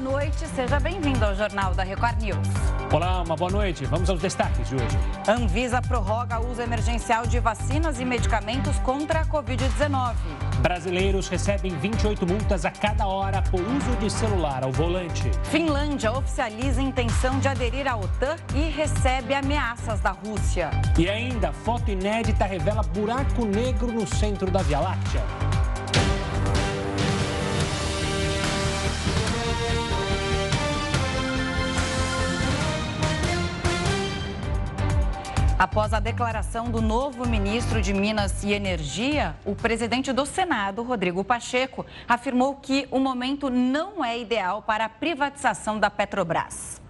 noite, seja bem-vindo ao Jornal da Record News. Olá, uma boa noite. Vamos aos destaques de hoje. Anvisa prorroga o uso emergencial de vacinas e medicamentos contra a Covid-19. Brasileiros recebem 28 multas a cada hora por uso de celular ao volante. Finlândia oficializa intenção de aderir à OTAN e recebe ameaças da Rússia. E ainda, foto inédita revela buraco negro no centro da Via Láctea. Após a declaração do novo ministro de Minas e Energia, o presidente do Senado, Rodrigo Pacheco, afirmou que o momento não é ideal para a privatização da Petrobras.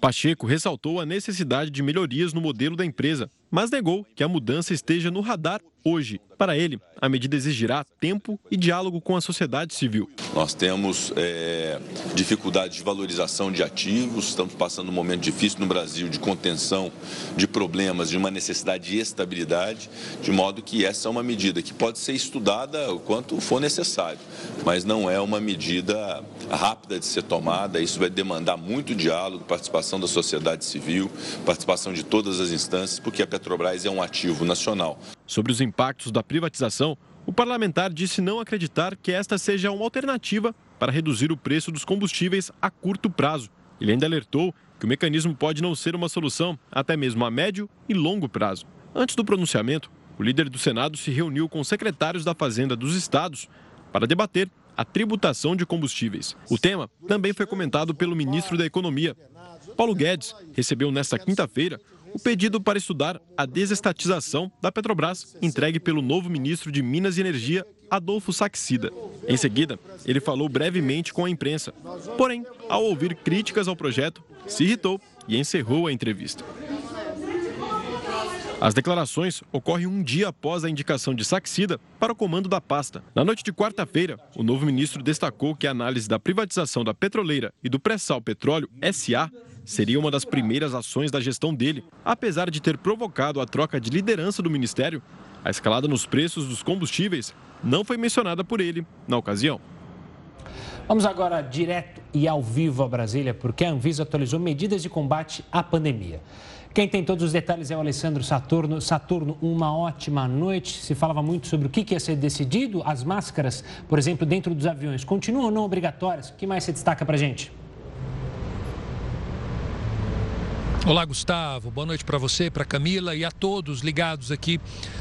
Pacheco ressaltou a necessidade de melhorias no modelo da empresa, mas negou que a mudança esteja no radar hoje. Para ele, a medida exigirá tempo e diálogo com a sociedade civil. Nós temos é, de valorização de ativos, estamos passando um momento difícil no Brasil de contenção de problemas, de uma necessidade de estabilidade, de modo que essa é uma medida que pode ser estudada o quanto for necessário, mas não é uma medida rápida de ser tomada. Isso vai demandar muito diálogo, participação da sociedade civil, participação de todas as instâncias, porque a Petrobras é um ativo nacional. Sobre os impactos da privatização, o parlamentar disse não acreditar que esta seja uma alternativa para reduzir o preço dos combustíveis a curto prazo. Ele ainda alertou que o mecanismo pode não ser uma solução, até mesmo a médio e longo prazo. Antes do pronunciamento, o líder do Senado se reuniu com secretários da Fazenda dos estados para debater a tributação de combustíveis. O tema também foi comentado pelo ministro da Economia. Paulo Guedes recebeu nesta quinta-feira o pedido para estudar a desestatização da Petrobras, entregue pelo novo ministro de Minas e Energia, Adolfo Saxida. Em seguida, ele falou brevemente com a imprensa. Porém, ao ouvir críticas ao projeto, se irritou e encerrou a entrevista. As declarações ocorrem um dia após a indicação de Saxida para o comando da pasta. Na noite de quarta-feira, o novo ministro destacou que a análise da privatização da petroleira e do pré-sal petróleo SA seria uma das primeiras ações da gestão dele. Apesar de ter provocado a troca de liderança do ministério, a escalada nos preços dos combustíveis não foi mencionada por ele na ocasião. Vamos agora direto e ao vivo a Brasília, porque a Anvisa atualizou medidas de combate à pandemia. Quem tem todos os detalhes é o Alessandro Saturno. Saturno, uma ótima noite. Se falava muito sobre o que ia ser decidido. As máscaras, por exemplo, dentro dos aviões, continuam ou não obrigatórias? O que mais se destaca para gente? Olá, Gustavo. Boa noite para você, para Camila e a todos ligados aqui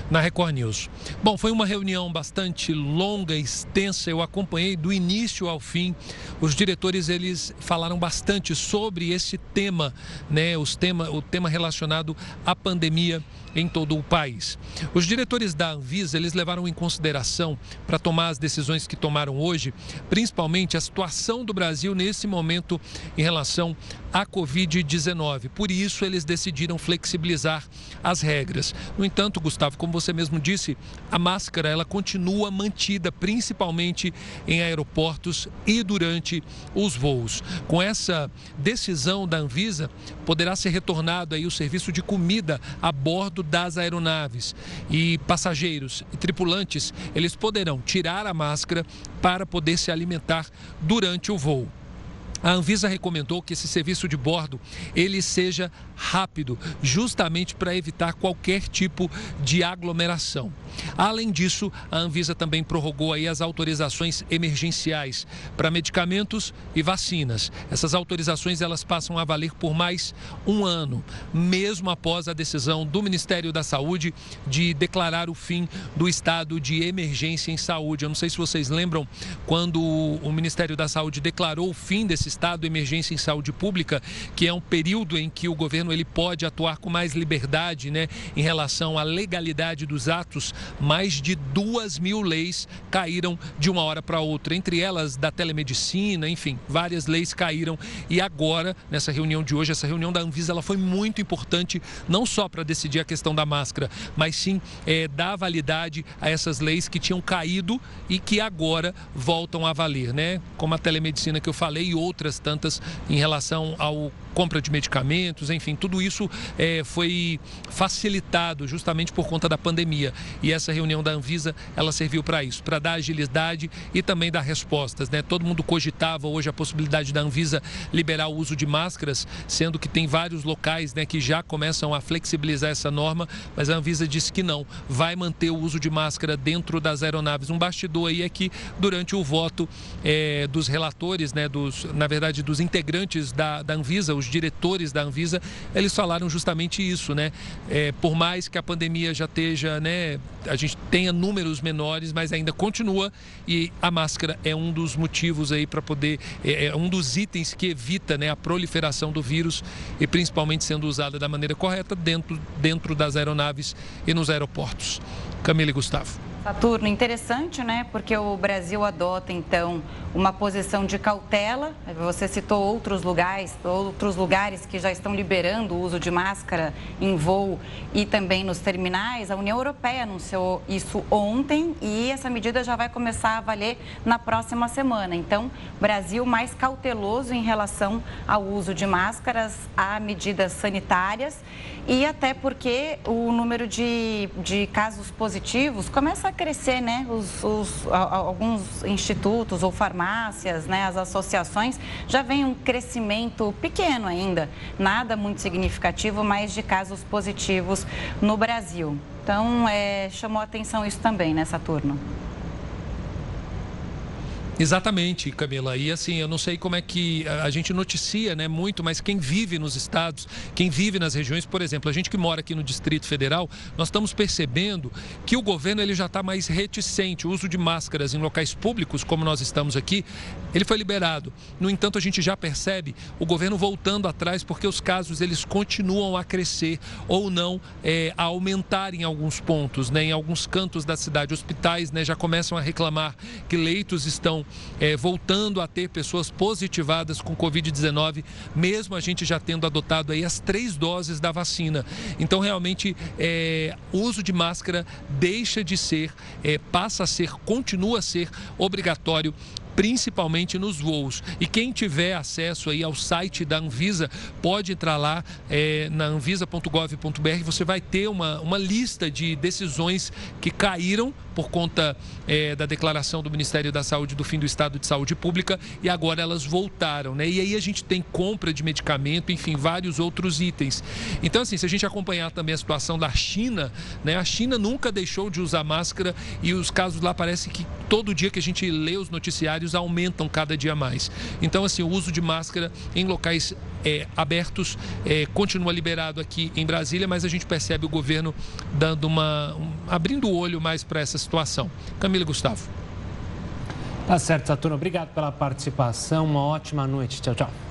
na Record News. Bom, foi uma reunião bastante longa extensa. Eu acompanhei do início ao fim. Os diretores eles falaram bastante sobre esse tema, né? Os tema, o tema relacionado à pandemia em todo o país. Os diretores da Anvisa eles levaram em consideração para tomar as decisões que tomaram hoje, principalmente a situação do Brasil nesse momento em relação à Covid-19. Por isso eles decidiram flexibilizar as regras. No entanto, Gustavo, como você mesmo disse, a máscara ela continua mantida, principalmente em aeroportos e durante os voos. Com essa decisão da Anvisa, poderá ser retornado aí o serviço de comida a bordo das aeronaves e passageiros e tripulantes, eles poderão tirar a máscara para poder se alimentar durante o voo. A Anvisa recomendou que esse serviço de bordo ele seja rápido, justamente para evitar qualquer tipo de aglomeração. Além disso, a Anvisa também prorrogou aí as autorizações emergenciais para medicamentos e vacinas. Essas autorizações elas passam a valer por mais um ano, mesmo após a decisão do Ministério da Saúde de declarar o fim do estado de emergência em saúde. Eu não sei se vocês lembram quando o Ministério da Saúde declarou o fim desse estado de emergência em saúde pública, que é um período em que o governo ele pode atuar com mais liberdade, né, em relação à legalidade dos atos mais de duas mil leis caíram de uma hora para outra, entre elas da telemedicina, enfim, várias leis caíram. E agora, nessa reunião de hoje, essa reunião da Anvisa, ela foi muito importante, não só para decidir a questão da máscara, mas sim é, dar validade a essas leis que tinham caído e que agora voltam a valer, né? Como a telemedicina que eu falei e outras tantas em relação ao compra de medicamentos, enfim, tudo isso é, foi facilitado justamente por conta da pandemia. E essa reunião da Anvisa, ela serviu para isso, para dar agilidade e também dar respostas. Né? Todo mundo cogitava hoje a possibilidade da Anvisa liberar o uso de máscaras, sendo que tem vários locais né, que já começam a flexibilizar essa norma, mas a Anvisa disse que não, vai manter o uso de máscara dentro das aeronaves. Um bastidor aí é que durante o voto é, dos relatores, né, dos, na verdade dos integrantes da, da Anvisa, os diretores da Anvisa, eles falaram justamente isso, né? É, por mais que a pandemia já esteja, né, a gente tenha números menores, mas ainda continua e a máscara é um dos motivos aí para poder, é, é, um dos itens que evita, né, a proliferação do vírus e principalmente sendo usada da maneira correta dentro, dentro das aeronaves e nos aeroportos. Camila e Gustavo. Saturno, interessante, né? Porque o Brasil adota, então, uma posição de cautela. Você citou outros lugares, outros lugares que já estão liberando o uso de máscara em voo e também nos terminais. A União Europeia anunciou isso ontem e essa medida já vai começar a valer na próxima semana. Então, Brasil mais cauteloso em relação ao uso de máscaras, a medidas sanitárias e até porque o número de, de casos positivos começa a crescer, né? Os, os, alguns institutos ou farmácias, né? as associações, já vem um crescimento pequeno ainda, nada muito significativo, mas de casos positivos no Brasil. Então, é, chamou atenção isso também, né, Saturno? Exatamente, Camila. E assim, eu não sei como é que a gente noticia, né, muito, mas quem vive nos estados, quem vive nas regiões, por exemplo, a gente que mora aqui no Distrito Federal, nós estamos percebendo que o governo ele já está mais reticente. O uso de máscaras em locais públicos, como nós estamos aqui, ele foi liberado. No entanto, a gente já percebe o governo voltando atrás porque os casos eles continuam a crescer ou não é, a aumentar em alguns pontos, né, em alguns cantos da cidade. Hospitais, né, já começam a reclamar que leitos estão é, voltando a ter pessoas positivadas com Covid-19, mesmo a gente já tendo adotado aí as três doses da vacina. Então, realmente, é, o uso de máscara deixa de ser, é, passa a ser, continua a ser obrigatório principalmente nos voos. E quem tiver acesso aí ao site da Anvisa, pode entrar lá é, na anvisa.gov.br, você vai ter uma, uma lista de decisões que caíram por conta é, da declaração do Ministério da Saúde do fim do estado de saúde pública e agora elas voltaram, né? E aí a gente tem compra de medicamento, enfim, vários outros itens. Então, assim, se a gente acompanhar também a situação da China, né? A China nunca deixou de usar máscara e os casos lá parece que todo dia que a gente lê os noticiários aumentam cada dia mais. Então, assim, o uso de máscara em locais é, abertos é, continua liberado aqui em Brasília, mas a gente percebe o governo dando uma um, abrindo o olho mais para essa situação. Camila Gustavo. Tá certo, Saturno. Obrigado pela participação. Uma ótima noite. Tchau, tchau.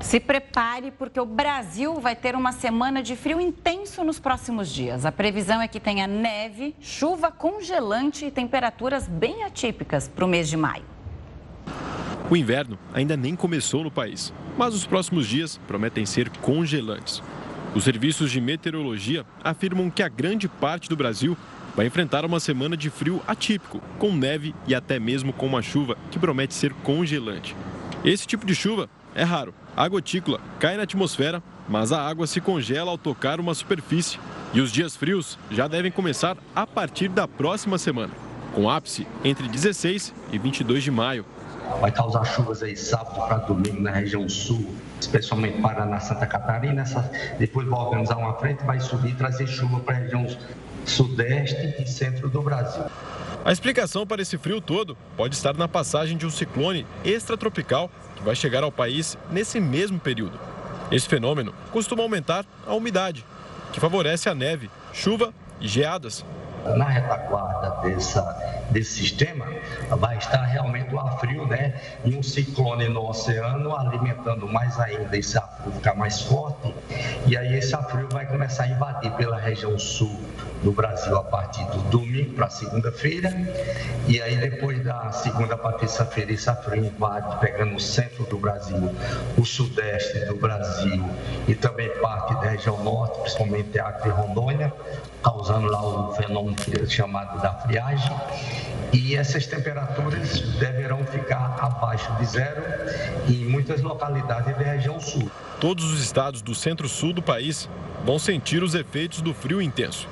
Se prepare, porque o Brasil vai ter uma semana de frio intenso nos próximos dias. A previsão é que tenha neve, chuva congelante e temperaturas bem atípicas para o mês de maio. O inverno ainda nem começou no país, mas os próximos dias prometem ser congelantes. Os serviços de meteorologia afirmam que a grande parte do Brasil vai enfrentar uma semana de frio atípico, com neve e até mesmo com uma chuva que promete ser congelante. Esse tipo de chuva é raro. A gotícula cai na atmosfera, mas a água se congela ao tocar uma superfície. E os dias frios já devem começar a partir da próxima semana, com ápice entre 16 e 22 de maio. Vai causar chuvas aí sábado para domingo na região sul, especialmente Paraná, Santa Catarina. Depois vai organizar uma frente, vai subir e trazer chuva para a região sudeste e centro do Brasil. A explicação para esse frio todo pode estar na passagem de um ciclone extratropical que vai chegar ao país nesse mesmo período. Esse fenômeno costuma aumentar a umidade, que favorece a neve, chuva e geadas. Na retaguarda dessa, desse sistema vai estar realmente o ar frio, né? E um ciclone no oceano alimentando mais ainda esse ar frio ficar mais forte. E aí esse ar frio vai começar a invadir pela região sul do Brasil a partir do domingo para segunda-feira. E aí depois da segunda para terça-feira, esse frio invade, pegando o centro do Brasil, o sudeste do Brasil e também parte da região norte, principalmente Acre e Rondônia, causando lá o fenômeno chamado da friagem. E essas temperaturas deverão ficar abaixo de zero em muitas localidades da região sul. Todos os estados do centro-sul do país vão sentir os efeitos do frio intenso.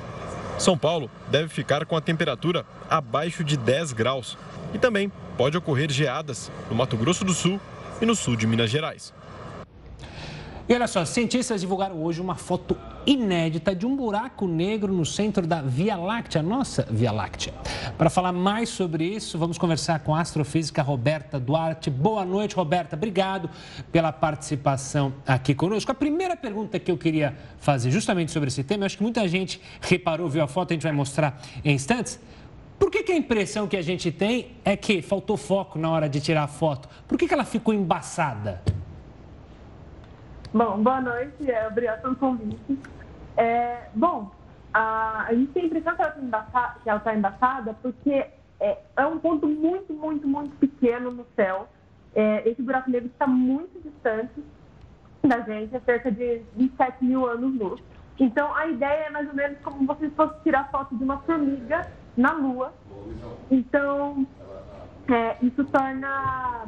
São Paulo deve ficar com a temperatura abaixo de 10 graus e também pode ocorrer geadas no Mato Grosso do Sul e no sul de Minas Gerais. E olha só, cientistas divulgaram hoje uma foto inédita de um buraco negro no centro da Via Láctea, nossa Via Láctea. Para falar mais sobre isso, vamos conversar com a astrofísica Roberta Duarte. Boa noite, Roberta. Obrigado pela participação aqui conosco. A primeira pergunta que eu queria fazer justamente sobre esse tema, acho que muita gente reparou, viu a foto, a gente vai mostrar em instantes. Por que, que, a impressão que a gente tem é que faltou foco na hora de tirar a foto? Por que, que ela ficou embaçada? Bom, boa noite, é, obrigado pelo convite. É, bom, a, a, gente tem a impressão que ela está embaçada, que ela tá embaçada porque é, é, um ponto muito, muito, muito pequeno no céu. É, esse buraco negro está muito distante da gente, é cerca de 27 mil anos-luz. Então, a ideia é mais ou menos como se fosse tirar foto de uma formiga na Lua. Então, é, isso torna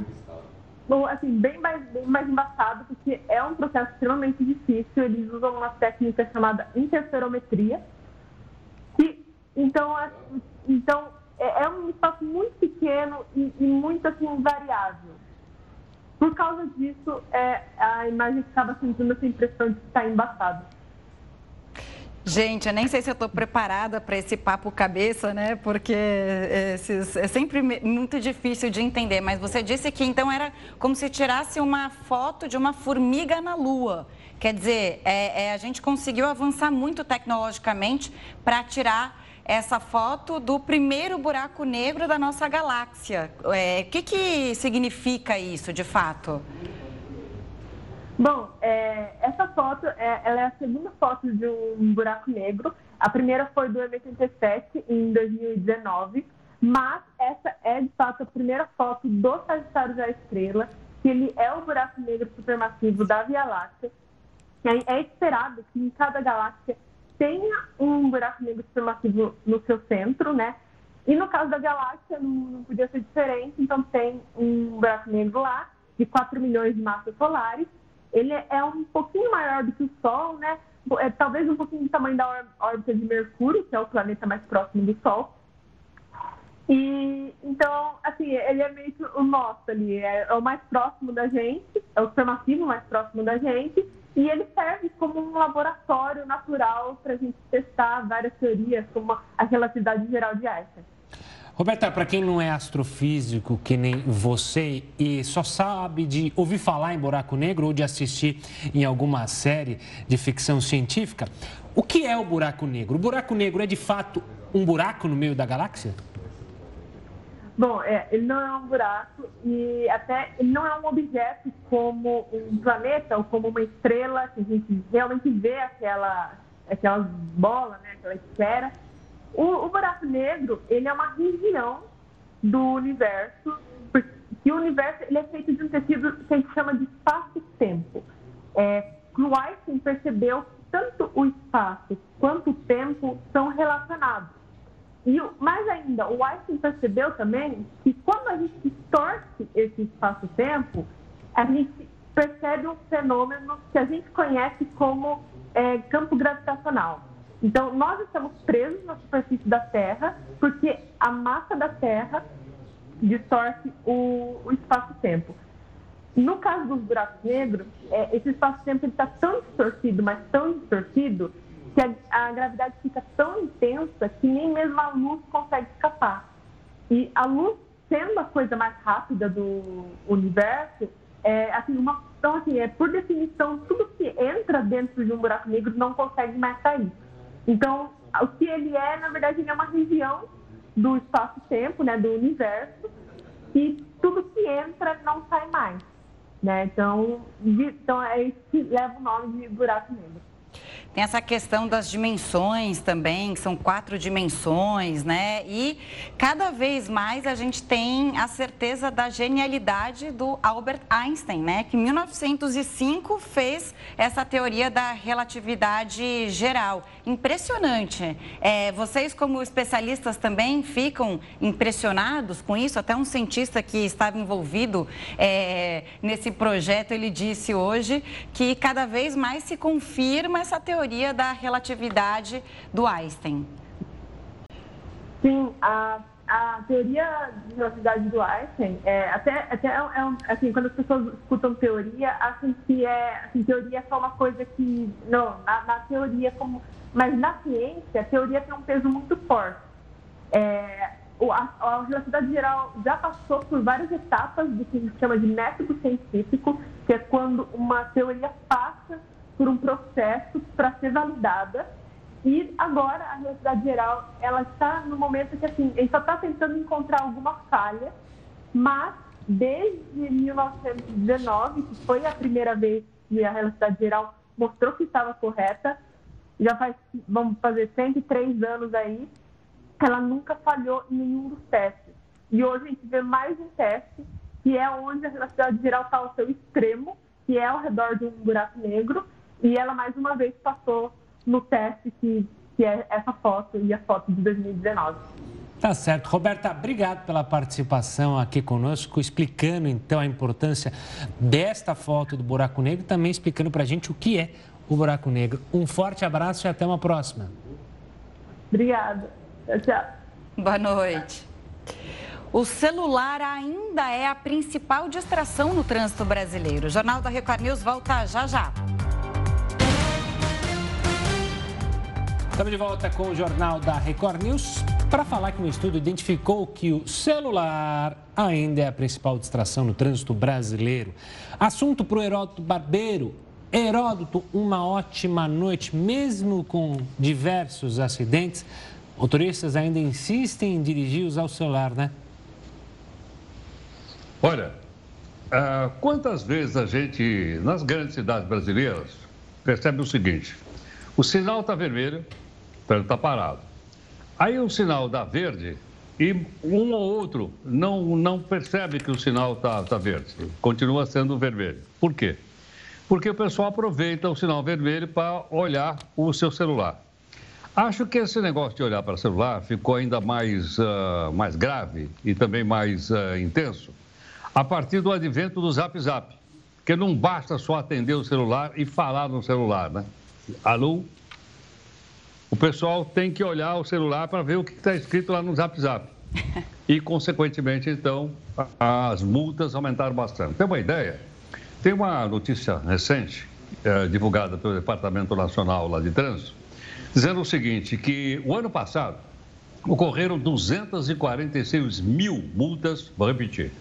assim, bem mais, bem mais embaçado, porque é um processo extremamente difícil. Eles usam uma técnica chamada interferometria. E, então, então é, é um espaço muito pequeno e, e, muito assim, variável. Por causa disso, é, a imagem acaba sentindo essa impressão de que está embaçada. Gente, eu nem sei se eu estou preparada para esse papo cabeça, né? Porque esses, é sempre muito difícil de entender. Mas você disse que então era como se tirasse uma foto de uma formiga na Lua. Quer dizer, é, é, a gente conseguiu avançar muito tecnologicamente para tirar essa foto do primeiro buraco negro da nossa galáxia. É, o que, que significa isso, de fato? Bom, é, essa foto é, ela é a segunda foto de um buraco negro. A primeira foi do M87 em 2019, mas essa é de fato a primeira foto do Sagitário da Estrela, que ele é o buraco negro supermassivo da Via Láctea. É, é esperado que em cada galáxia tenha um buraco negro supermassivo no seu centro, né? E no caso da galáxia não, não podia ser diferente, então tem um buraco negro lá de 4 milhões de massas solares ele é um pouquinho maior do que o Sol, né? É, talvez um pouquinho do tamanho da órbita de Mercúrio, que é o planeta mais próximo do Sol. E então, assim, ele é meio que o nosso ali, é, é o mais próximo da gente, é o supermassivo mais próximo da gente, e ele serve como um laboratório natural para a gente testar várias teorias, como a relatividade geral de Einstein. Roberta, para quem não é astrofísico, que nem você, e só sabe de ouvir falar em buraco negro ou de assistir em alguma série de ficção científica, o que é o buraco negro? O buraco negro é de fato um buraco no meio da galáxia? Bom, é, ele não é um buraco e até ele não é um objeto como um planeta ou como uma estrela, que a gente realmente vê aquela, aquela bola, né, aquela esfera o, o buraco negro, ele é uma região do universo, porque o universo ele é feito de um tecido que a gente chama de espaço-tempo. É, Einstein percebeu que tanto o espaço quanto o tempo são relacionados. E mais ainda, o Einstein percebeu também que quando a gente distorce esse espaço-tempo, a gente percebe um fenômeno que a gente conhece como é, campo gravitacional. Então, nós estamos presos na superfície da Terra porque a massa da Terra distorce o, o espaço-tempo. No caso dos buracos negros, é, esse espaço-tempo está tão distorcido, mas tão distorcido, que a, a, gravidade fica tão intensa que nem mesmo a luz consegue escapar. E a luz, sendo a coisa mais rápida do universo, é, assim, uma, então, assim, é, por definição, tudo que entra dentro de um buraco negro não consegue mais sair. Então, o que ele é, na verdade, ele é uma região do espaço-tempo, né, do universo, e tudo que entra não sai mais. Né? Então, então é isso que leva o nome de buraco negro. Essa questão das dimensões também, que são quatro dimensões, né? E cada vez mais a gente tem a certeza da genialidade do Albert Einstein, né? Que em 1905 fez essa teoria da relatividade geral. Impressionante. É, vocês, como especialistas, também ficam impressionados com isso? Até um cientista que estava envolvido é, nesse projeto, ele disse hoje que cada vez mais se confirma essa teoria da relatividade do Einstein. Sim, a, a teoria de relatividade do Einstein, é, até, até é, é, assim, quando as pessoas escutam teoria, acham que é, assim, teoria é só uma coisa que, não, na, na teoria como, mas na ciência, a teoria tem um peso muito forte. É, a, a relatividade geral já passou por várias etapas do que gente chama de método científico, que é quando uma teoria passa por um processo para ser validada. E agora a relatividade geral ela está no momento que assim, gente só está tentando encontrar alguma falha, mas desde 1919, que foi a primeira vez que a relatividade geral mostrou que estava correta, já faz, vamos fazer 103 anos aí, ela nunca falhou em nenhum dos testes. E hoje a gente vê mais um teste, que é onde a relatividade geral está ao seu extremo, que é ao redor de um buraco negro, e ela mais uma vez passou no teste que, que é essa foto e a foto de 2019. Tá certo. Roberta, obrigado pela participação aqui conosco, explicando então a importância desta foto do buraco negro e também explicando para a gente o que é o buraco negro. Um forte abraço e até uma próxima. Obrigada. Tchau. Boa noite. O celular ainda é a principal distração no trânsito brasileiro. O Jornal da Record News volta já já. Estamos de volta com o Jornal da Record News para falar que um estudo identificou que o celular ainda é a principal distração no trânsito brasileiro. Assunto para o Heródoto Barbeiro. Heródoto, uma ótima noite, mesmo com diversos acidentes. Motoristas ainda insistem em dirigir usar o celular, né? Olha, uh, quantas vezes a gente, nas grandes cidades brasileiras, percebe o seguinte: o sinal está vermelho, então está parado. Aí o sinal dá verde e um ou outro não, não percebe que o sinal está tá verde, continua sendo vermelho. Por quê? Porque o pessoal aproveita o sinal vermelho para olhar o seu celular. Acho que esse negócio de olhar para o celular ficou ainda mais, uh, mais grave e também mais uh, intenso a partir do advento do Zap Zap. Porque não basta só atender o celular e falar no celular, né? Alô? O pessoal tem que olhar o celular para ver o que está escrito lá no Zap Zap. E, consequentemente, então, as multas aumentaram bastante. Tem uma ideia? Tem uma notícia recente, eh, divulgada pelo Departamento Nacional lá de Trânsito, dizendo o seguinte, que o ano passado ocorreram 246 mil multas, vou repetir,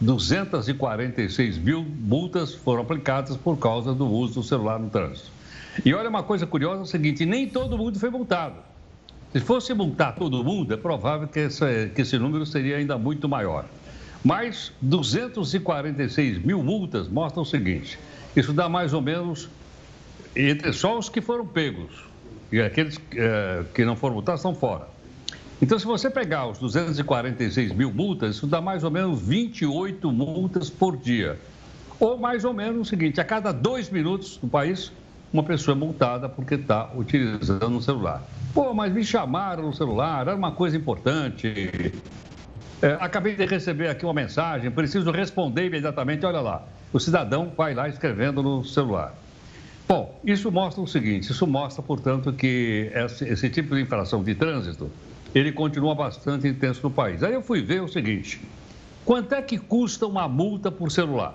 246 mil multas foram aplicadas por causa do uso do celular no trânsito. E olha uma coisa curiosa, é o seguinte, nem todo mundo foi multado. Se fosse multar todo mundo, é provável que esse, que esse número seria ainda muito maior. Mas 246 mil multas mostram o seguinte, isso dá mais ou menos, entre só os que foram pegos, e aqueles é, que não foram multados estão fora. Então, se você pegar os 246 mil multas, isso dá mais ou menos 28 multas por dia. Ou mais ou menos o seguinte: a cada dois minutos no país, uma pessoa é multada porque está utilizando o celular. Pô, mas me chamaram no celular, era uma coisa importante. É, acabei de receber aqui uma mensagem, preciso responder imediatamente. Olha lá, o cidadão vai lá escrevendo no celular. Bom, isso mostra o seguinte: isso mostra, portanto, que esse, esse tipo de infração de trânsito ele continua bastante intenso no país. Aí eu fui ver o seguinte: quanto é que custa uma multa por celular?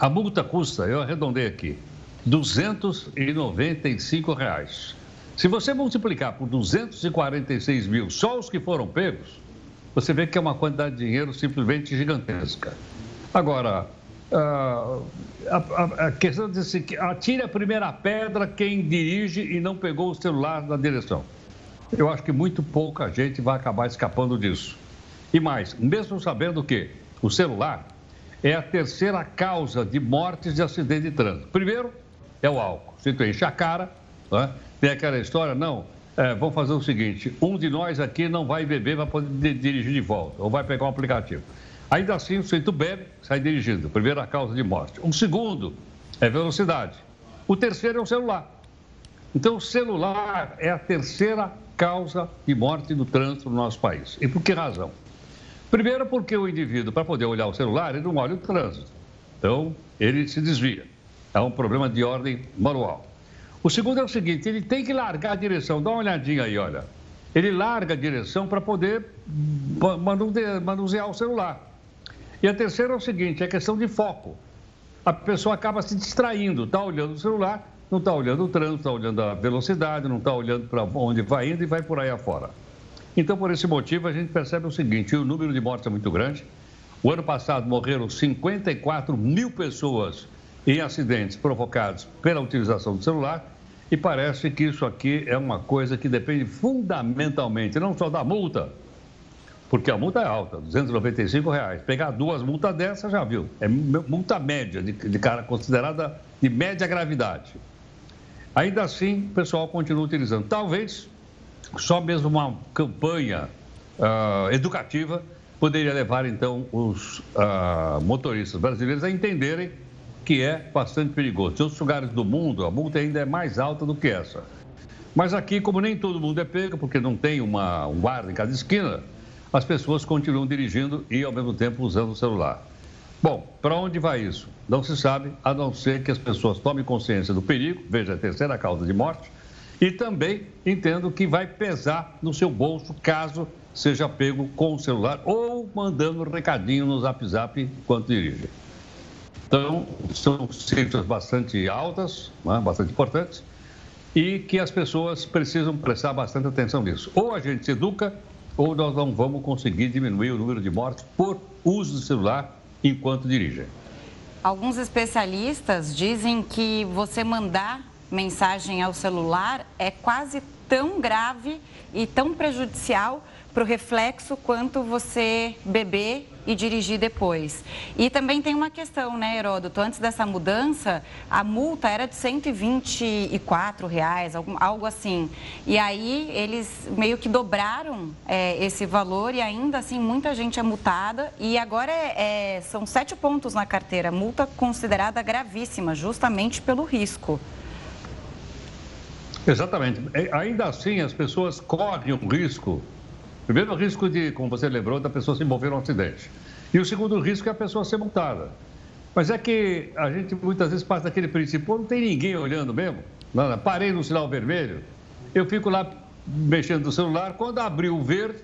A multa custa, eu arredondei aqui, 295. Reais. Se você multiplicar por 246 mil só os que foram pegos, você vê que é uma quantidade de dinheiro simplesmente gigantesca. Agora, a, a, a questão de se atire a primeira pedra quem dirige e não pegou o celular na direção. Eu acho que muito pouca gente vai acabar escapando disso. E mais, mesmo sabendo que o celular é a terceira causa de mortes de acidente de trânsito. Primeiro é o álcool. Se tu enche a cara, Né? Tem aquela história, não, é, vamos fazer o seguinte: um de nós aqui não vai beber, vai poder dirigir de volta, ou vai pegar um aplicativo. Ainda assim, o sujeito bebe, sai dirigindo. Primeira causa de morte. Um segundo é velocidade. O terceiro é o celular. Então, o celular é a terceira causa de morte do trânsito no nosso país. E por que razão? Primeiro, porque o indivíduo, para poder olhar o celular, ele não olha o trânsito. Então, ele se desvia. É um problema de ordem manual. O segundo é o seguinte: ele tem que largar a direção. Dá uma olhadinha aí, olha. Ele larga a direção para poder manusear o celular. E a terceira é o seguinte: é questão de foco. A pessoa acaba se distraindo, está olhando o celular, não está olhando o trânsito, está olhando a velocidade, não está olhando para onde vai indo e vai por aí afora. Então, por esse motivo, a gente percebe o seguinte: o número de mortes é muito grande. O ano passado morreram 54 mil pessoas em acidentes provocados pela utilização do celular. E parece que isso aqui é uma coisa que depende fundamentalmente não só da multa, porque a multa é alta, 295 reais. Pegar duas multas dessas, já viu, é multa média, de, de cara considerada de média gravidade. Ainda assim, o pessoal continua utilizando. Talvez só mesmo uma campanha uh, educativa poderia levar, então, os uh, motoristas brasileiros a entenderem que é bastante perigoso. Em outros lugares do mundo, a multa ainda é mais alta do que essa. Mas aqui, como nem todo mundo é pego, porque não tem uma, um guarda em cada esquina, as pessoas continuam dirigindo e, ao mesmo tempo, usando o celular. Bom, para onde vai isso? Não se sabe, a não ser que as pessoas tomem consciência do perigo, veja a terceira causa de morte, e também entendo que vai pesar no seu bolso caso seja pego com o celular ou mandando recadinho no zap zap enquanto dirige. Então, são cifras bastante altas, né, bastante importantes, e que as pessoas precisam prestar bastante atenção nisso. Ou a gente se educa, ou nós não vamos conseguir diminuir o número de mortes por uso do celular enquanto dirigem. Alguns especialistas dizem que você mandar mensagem ao celular é quase tão grave e tão prejudicial para o reflexo quanto você beber e dirigir depois. E também tem uma questão, né, Heródoto? Antes dessa mudança, a multa era de 124 reais, algo assim. E aí eles meio que dobraram é, esse valor e ainda assim muita gente é multada. E agora é, é, são sete pontos na carteira, multa considerada gravíssima, justamente pelo risco. Exatamente. É, ainda assim, as pessoas correm um risco Primeiro, o risco de, como você lembrou, da pessoa se envolver num acidente. E o segundo risco é a pessoa ser multada. Mas é que a gente muitas vezes passa daquele princípio, não tem ninguém olhando mesmo. Não, parei no sinal vermelho, eu fico lá mexendo no celular, quando abriu o verde,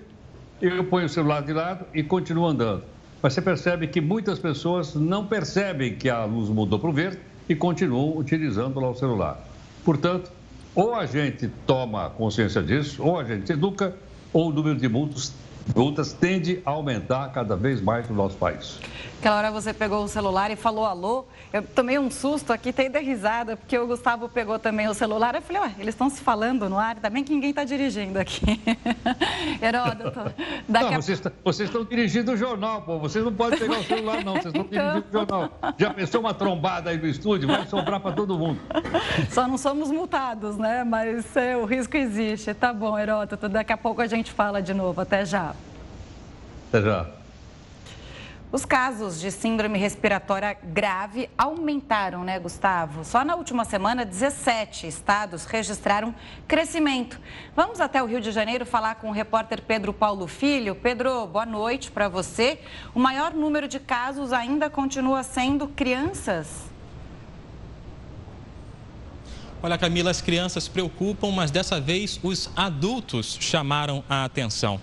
eu ponho o celular de lado e continuo andando. Mas você percebe que muitas pessoas não percebem que a luz mudou para o verde e continuam utilizando lá o celular. Portanto, ou a gente toma consciência disso, ou a gente educa, ou o número de multas, multas tende a aumentar cada vez mais no nosso país. Aquela hora você pegou o celular e falou alô. Eu tomei um susto aqui, tem de risada, porque o Gustavo pegou também o celular. Eu falei, ué, eles estão se falando no ar, também que ninguém está dirigindo aqui. Heródoto, daqui não, a... vocês, vocês estão dirigindo o jornal, pô. Vocês não podem pegar o celular, não. Vocês estão então... dirigindo o jornal. Já pensou uma trombada aí no estúdio? Vai sobrar para todo mundo. Só não somos multados, né? Mas é, o risco existe. Tá bom, Heródoto. Daqui a pouco a gente fala de novo. Até já. Até já. Os casos de síndrome respiratória grave aumentaram, né, Gustavo? Só na última semana, 17 estados registraram crescimento. Vamos até o Rio de Janeiro falar com o repórter Pedro Paulo Filho. Pedro, boa noite para você. O maior número de casos ainda continua sendo crianças. Olha, Camila, as crianças preocupam, mas dessa vez os adultos chamaram a atenção.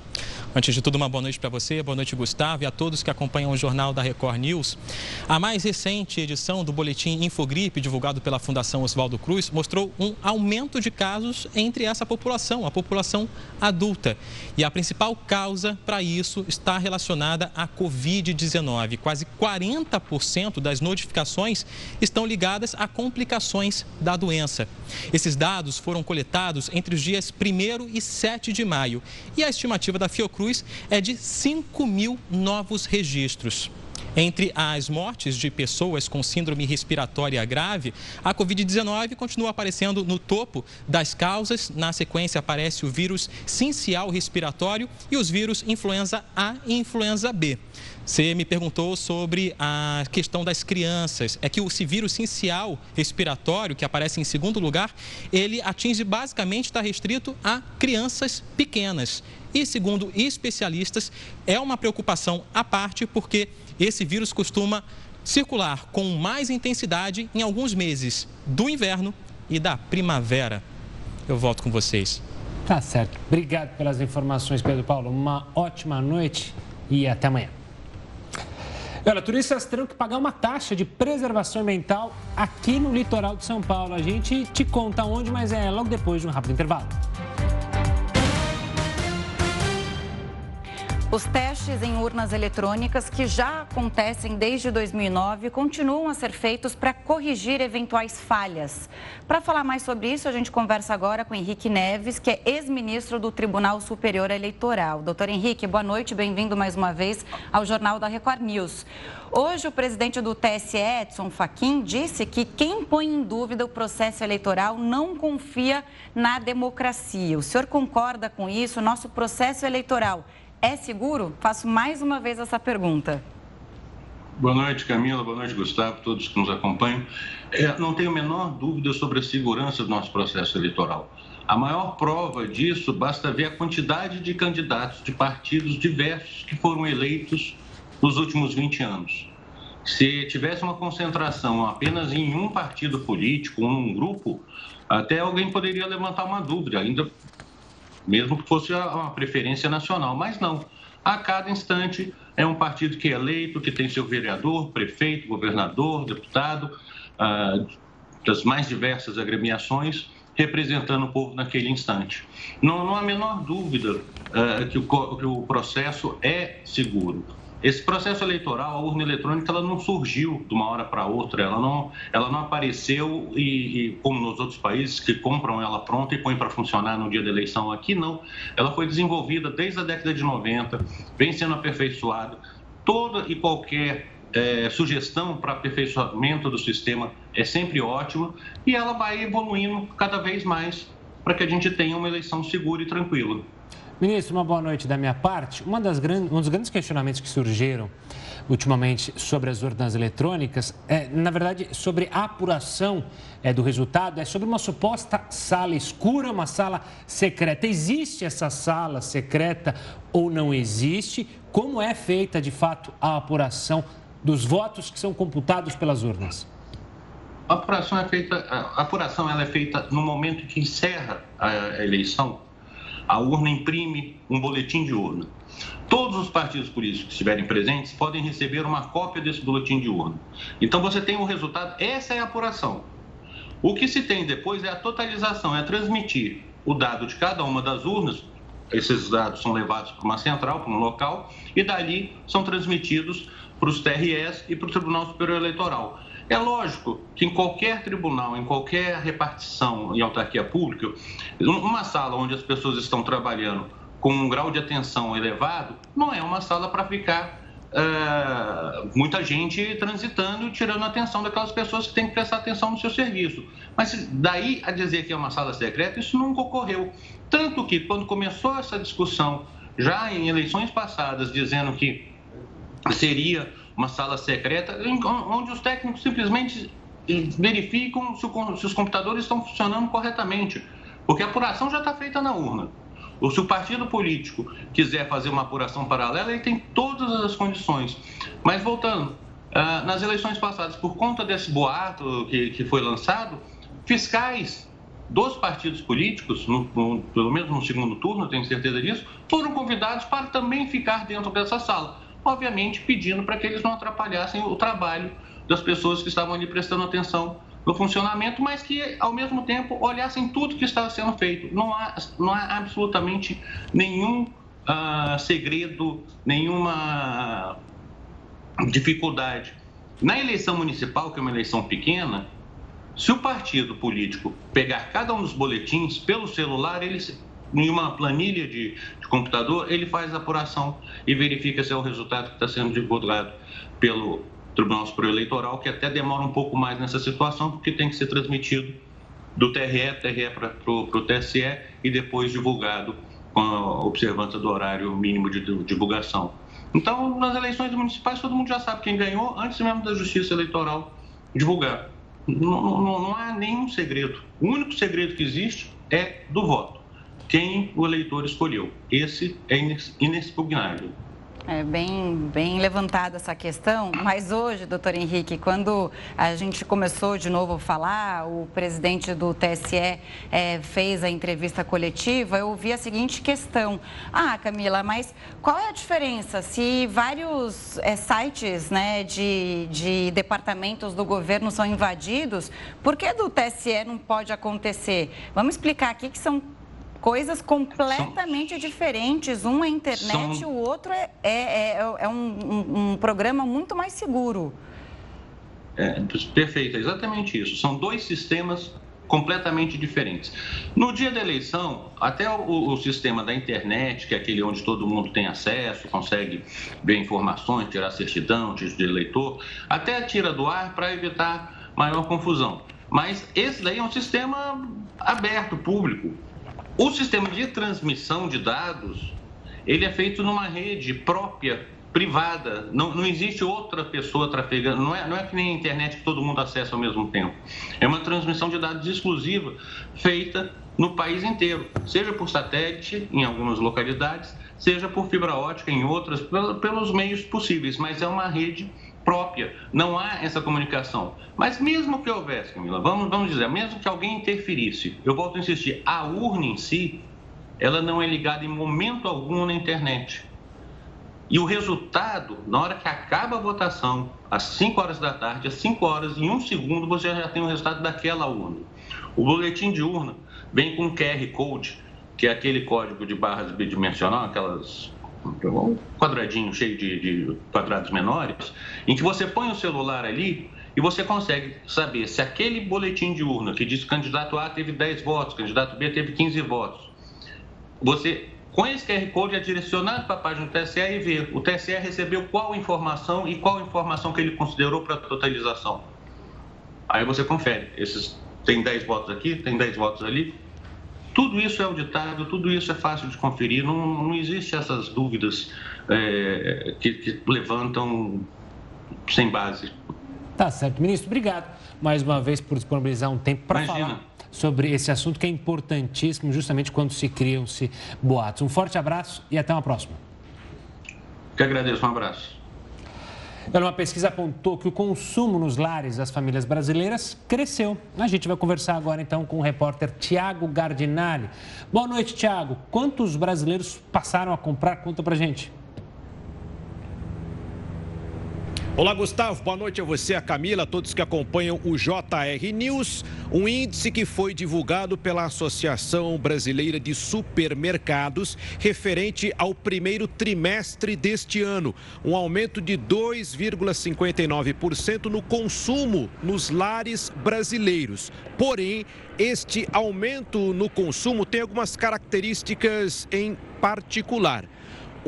Antes de tudo, uma boa noite para você, boa noite, Gustavo, e a todos que acompanham o jornal da Record News. A mais recente edição do boletim Infogripe, divulgado pela Fundação Oswaldo Cruz, mostrou um aumento de casos entre essa população, a população adulta. E a principal causa para isso está relacionada à Covid-19. Quase 40% das notificações estão ligadas a complicações da doença. Esses dados foram coletados entre os dias 1 e 7 de maio. E a estimativa da Fiocruz Cruz é de 5 mil novos registros. Entre as mortes de pessoas com síndrome respiratória grave, a Covid-19 continua aparecendo no topo das causas. Na sequência, aparece o vírus sincial respiratório e os vírus influenza A e influenza B. Você me perguntou sobre a questão das crianças. É que o vírus sincial respiratório, que aparece em segundo lugar, ele atinge basicamente, está restrito a crianças pequenas. E, segundo especialistas, é uma preocupação à parte, porque esse vírus costuma circular com mais intensidade em alguns meses do inverno e da primavera. Eu volto com vocês. Tá certo. Obrigado pelas informações, Pedro Paulo. Uma ótima noite e até amanhã. Olha, turistas terão que pagar uma taxa de preservação ambiental aqui no litoral de São Paulo. A gente te conta onde, mas é logo depois de um rápido intervalo. Os testes em urnas eletrônicas, que já acontecem desde 2009, continuam a ser feitos para corrigir eventuais falhas. Para falar mais sobre isso, a gente conversa agora com Henrique Neves, que é ex-ministro do Tribunal Superior Eleitoral. Doutor Henrique, boa noite, bem-vindo mais uma vez ao Jornal da Record News. Hoje, o presidente do TSE, Edson Fachin, disse que quem põe em dúvida o processo eleitoral não confia na democracia. O senhor concorda com isso? Nosso processo eleitoral é seguro? Faço mais uma vez essa pergunta. Boa noite, Camila. Boa noite, Gustavo, todos que nos acompanham. É, não tenho a menor dúvida sobre a segurança do nosso processo eleitoral. A maior prova disso basta ver a quantidade de candidatos de partidos diversos que foram eleitos nos últimos 20 anos. Se tivesse uma concentração apenas em um partido político, um grupo, até alguém poderia levantar uma dúvida, ainda mesmo que fosse uma preferência nacional, mas não. A cada instante é um partido que é eleito, que tem seu vereador, prefeito, governador, deputado, ah, das mais diversas agremiações, representando o povo naquele instante. Não, não há a menor dúvida ah, que, o, que o processo é seguro. Esse processo eleitoral, a urna eletrônica, ela não surgiu de uma hora para outra, ela não, ela não apareceu e, e, como nos outros países que compram ela pronta e põem para funcionar no dia da eleição, aqui não. Ela foi desenvolvida desde a década de 90, vem sendo aperfeiçoada. Toda e qualquer é, sugestão para aperfeiçoamento do sistema é sempre ótima e ela vai evoluindo cada vez mais para que a gente tenha uma eleição segura e tranquila. Ministro, uma boa noite da minha parte. Uma das grandes, um dos grandes questionamentos que surgiram ultimamente sobre as urnas eletrônicas é, na verdade, sobre a apuração é, do resultado, é sobre uma suposta sala escura, uma sala secreta. Existe essa sala secreta ou não existe? Como é feita, de fato, a apuração dos votos que são computados pelas urnas? A apuração é feita, a apuração ela é feita no momento que encerra a eleição a urna imprime um boletim de urna. Todos os partidos políticos que estiverem presentes podem receber uma cópia desse boletim de urna. Então você tem o resultado, essa é a apuração. O que se tem depois é a totalização, é transmitir o dado de cada uma das urnas. Esses dados são levados para uma central, para um local, e dali são transmitidos para os TREs e para o Tribunal Superior Eleitoral. É lógico que em qualquer tribunal, em qualquer repartição em autarquia pública, uma sala onde as pessoas estão trabalhando com um grau de atenção elevado, não é uma sala para ficar uh, muita gente transitando e tirando a atenção daquelas pessoas que têm que prestar atenção no seu serviço. Mas daí a dizer que é uma sala secreta, isso nunca ocorreu. Tanto que quando começou essa discussão, já em eleições passadas, dizendo que seria uma sala secreta, onde os técnicos simplesmente verificam se, os computadores estão funcionando corretamente, porque a apuração já está feita na urna. Ou se o partido político quiser fazer uma apuração paralela, ele tem todas as condições. Mas voltando, ah, nas eleições passadas, por conta desse boato que, que foi lançado, fiscais dos partidos políticos, no, no, pelo menos no segundo turno, tenho certeza disso, foram convidados para também ficar dentro dessa sala obviamente pedindo para que eles não atrapalhassem o trabalho das pessoas que estavam ali prestando atenção no funcionamento, mas que, ao mesmo tempo, olhassem tudo que estava sendo feito. Não há, não há absolutamente nenhum uh, segredo, nenhuma dificuldade. Na eleição municipal, que é uma eleição pequena, se o partido político pegar cada um dos boletins pelo celular, ele em uma planilha de computador, ele faz a apuração e verifica se é o resultado que está sendo divulgado pelo Tribunal Superior Eleitoral, que até demora um pouco mais nessa situação, porque tem que ser transmitido do TRE, TRE para o TSE e depois divulgado com a observância do horário mínimo de divulgação. Então, nas eleições municipais, todo mundo já sabe quem ganhou antes mesmo da Justiça Eleitoral divulgar. Não, não, não há nenhum segredo. O único segredo que existe é do voto. Quem o eleitor escolheu. Esse é inexpugnável. É bem, bem levantada essa questão, mas hoje, doutor Henrique, quando a gente começou de novo a falar, o presidente do TSE é, fez a entrevista coletiva, eu ouvi a seguinte questão. Ah, Camila, mas qual é a diferença se vários é, sites né, de, de departamentos do governo são invadidos, por que do TSE não pode acontecer? Vamos explicar aqui que são coisas completamente são, diferentes. Um é internet, são, o outro é, é, é, é um, um, um, programa muito mais seguro. É, perfeito, é exatamente isso. São dois sistemas completamente diferentes. No dia da eleição, até o, o, sistema da internet, que é aquele onde todo mundo tem acesso, consegue ver informações, tirar certidão, título de eleitor, até tira do ar para evitar maior confusão. Mas esse daí é um sistema aberto, público. O sistema de transmissão de dados, ele é feito numa rede própria, privada. Não, não existe outra pessoa trafegando. Não é, não é que nem a internet que todo mundo acessa ao mesmo tempo. É uma transmissão de dados exclusiva feita no país inteiro, seja por satélite em algumas localidades, seja por fibra ótica em outras, pelos meios possíveis, mas é uma rede própria, não há essa comunicação. Mas mesmo que houvesse, Camila, vamos, vamos dizer, mesmo que alguém interferisse, eu volto a insistir, a urna em si, ela não é ligada em momento algum na internet. E o resultado, na hora que acaba a votação, às 5 horas da tarde, às 5 horas, em um segundo, você já tem o resultado daquela urna. O boletim de urna vem com QR Code, que é aquele código de barras bidimensional, aquelas um quadradinho cheio de, de quadrados menores, em que você põe o celular ali e você consegue saber se aquele boletim de urna que diz que candidato A teve 10 votos, candidato B teve 15 votos, você com esse QR Code é direcionado para a página do TSE e vê o TSE recebeu qual informação e qual informação que ele considerou para a totalização. Aí você confere, esses tem 10 votos aqui, tem 10 votos ali, tudo isso é auditado, tudo isso é fácil de conferir, não, não existe essas dúvidas é, que, que levantam sem base. Tá certo. Ministro, obrigado mais uma vez por disponibilizar um tempo para falar sobre esse assunto que é importantíssimo justamente quando se criam-se boatos. Um forte abraço e até uma próxima. Que agradeço, um abraço. Uma pesquisa apontou que o consumo nos lares das famílias brasileiras cresceu. A gente vai conversar agora então com o repórter Tiago Gardinali. Boa noite, Tiago. Quantos brasileiros passaram a comprar? Conta pra gente. Olá, Gustavo. Boa noite a você, a Camila, a todos que acompanham o JR News. Um índice que foi divulgado pela Associação Brasileira de Supermercados referente ao primeiro trimestre deste ano. Um aumento de 2,59% no consumo nos lares brasileiros. Porém, este aumento no consumo tem algumas características em particular.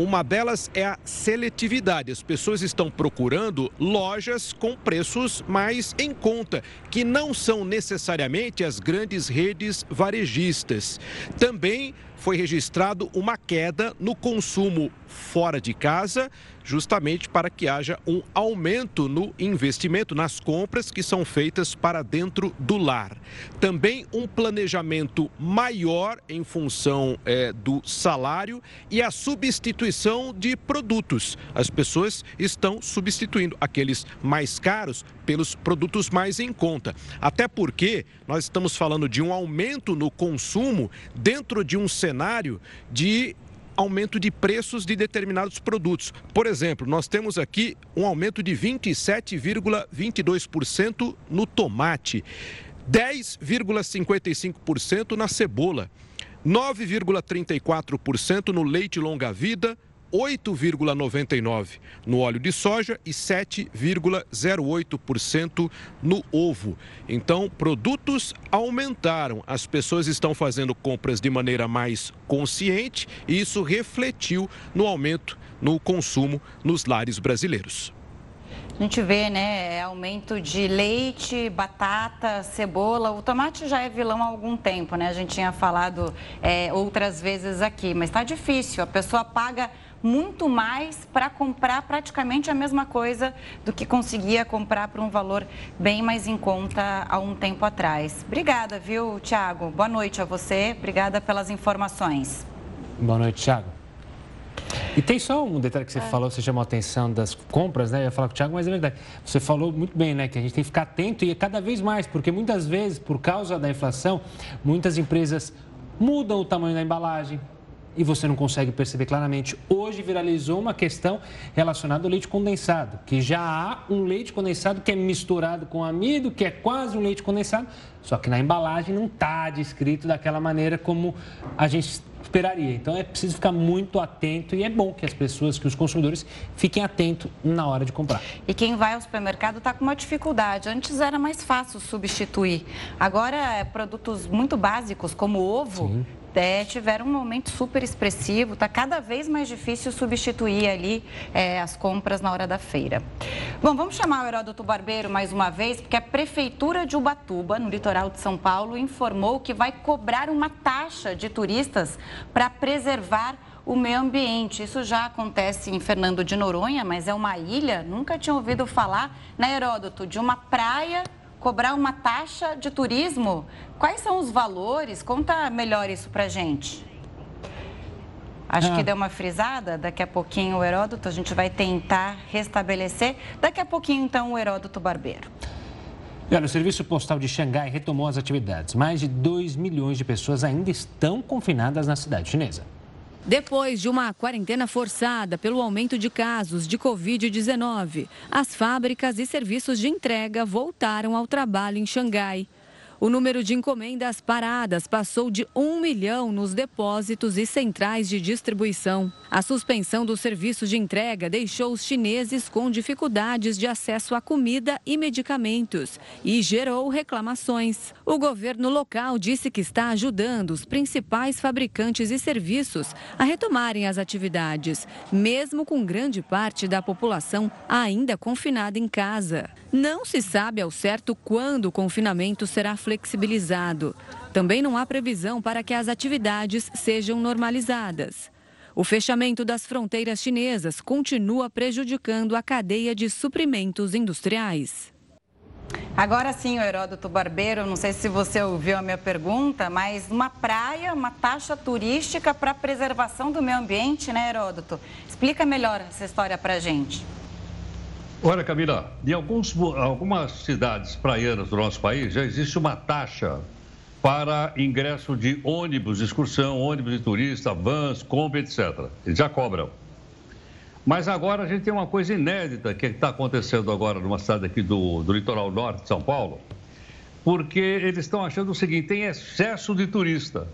Uma delas é a seletividade. As pessoas estão procurando lojas com preços mais em conta, que não são necessariamente as grandes redes varejistas. Também foi registrado uma queda no consumo fora de casa, justamente para que haja um aumento no investimento, nas compras que são feitas para dentro do lar. Também um planejamento maior em função é, do salário e a substituição de produtos. As pessoas estão substituindo aqueles mais caros pelos produtos mais em conta. Até porque nós estamos falando de um aumento no consumo dentro de um cenário de aumento de preços de determinados produtos. Por exemplo, nós temos aqui um aumento de 27,22% no tomate, 10,55% na cebola, 9,34% no leite longa-vida, 8,99% no óleo de soja e 7,08% no ovo. Então, produtos aumentaram. As pessoas estão fazendo compras de maneira mais consciente e isso refletiu no aumento no consumo nos lares brasileiros. A gente vê, né, aumento de leite, batata, cebola. O tomate já é vilão há algum tempo, né? A gente tinha falado é, outras vezes aqui, mas está difícil. A pessoa paga muito mais para comprar praticamente a mesma coisa do que conseguia comprar por um valor bem mais em conta há um tempo atrás. Obrigada, viu, Tiago? Boa noite a você. Obrigada pelas informações. Boa noite, Tiago. E tem só um detalhe que você é. falou, você chamou a atenção das compras, né? Eu ia falar com o Thiago, mas é verdade. Você falou muito bem, né? Que a gente tem que ficar atento e cada vez mais, porque muitas vezes, por causa da inflação, muitas empresas mudam o tamanho da embalagem, e você não consegue perceber claramente. Hoje viralizou uma questão relacionada ao leite condensado, que já há um leite condensado que é misturado com amido, que é quase um leite condensado, só que na embalagem não está descrito daquela maneira como a gente esperaria. Então é preciso ficar muito atento e é bom que as pessoas, que os consumidores fiquem atentos na hora de comprar. E quem vai ao supermercado está com uma dificuldade. Antes era mais fácil substituir. Agora, é produtos muito básicos como ovo, Sim é, tiveram um momento super expressivo. Está cada vez mais difícil substituir ali é, as compras na hora da feira. Bom, vamos chamar o Heródoto Barbeiro mais uma vez, porque a Prefeitura de Ubatuba, no litoral de São Paulo, informou que vai cobrar uma taxa de turistas para preservar o meio ambiente. Isso já acontece em Fernando de Noronha, mas é uma ilha. Nunca tinha ouvido falar, né, Heródoto, de uma praia cobrar uma taxa de turismo. Quais são os valores? Conta melhor isso para gente. Acho ah. que deu uma frisada. Daqui a pouquinho o Heródoto, a gente vai tentar restabelecer. Daqui a pouquinho, então, o Heródoto Barbeiro. olha, o Serviço Postal de Xangai retomou as atividades. Mais de 2 milhões de pessoas ainda estão confinadas na cidade chinesa. Depois de uma quarentena forçada pelo aumento de casos de Covid-19, as fábricas e serviços de entrega voltaram ao trabalho em Xangai. O número de encomendas paradas passou de 1 milhão nos depósitos e centrais de distribuição. A suspensão do serviço de entrega deixou os chineses com dificuldades de acesso a comida e medicamentos e gerou reclamações. O governo local disse que está ajudando os principais fabricantes e serviços a retomarem as atividades, mesmo com grande parte da população ainda confinada em casa. Não se sabe ao certo quando o confinamento será flexibilizado. Também não há previsão para que as atividades sejam normalizadas. O fechamento das fronteiras chinesas continua prejudicando a cadeia de suprimentos industriais. Agora sim, Heródoto Barbeiro, não sei se você ouviu a minha pergunta, mas uma praia, uma taxa turística para preservação do meio ambiente, né, Heródoto? Explica melhor essa história para a gente. Olha, Camila, em alguns, algumas cidades praianas do nosso país já existe uma taxa para ingresso de ônibus de excursão, ônibus de turista, vans, Kombi, etc. Eles já cobram. Mas agora a gente tem uma coisa inédita que está acontecendo agora numa cidade aqui do, do litoral norte de São Paulo, porque eles estão achando o seguinte: tem excesso de turista.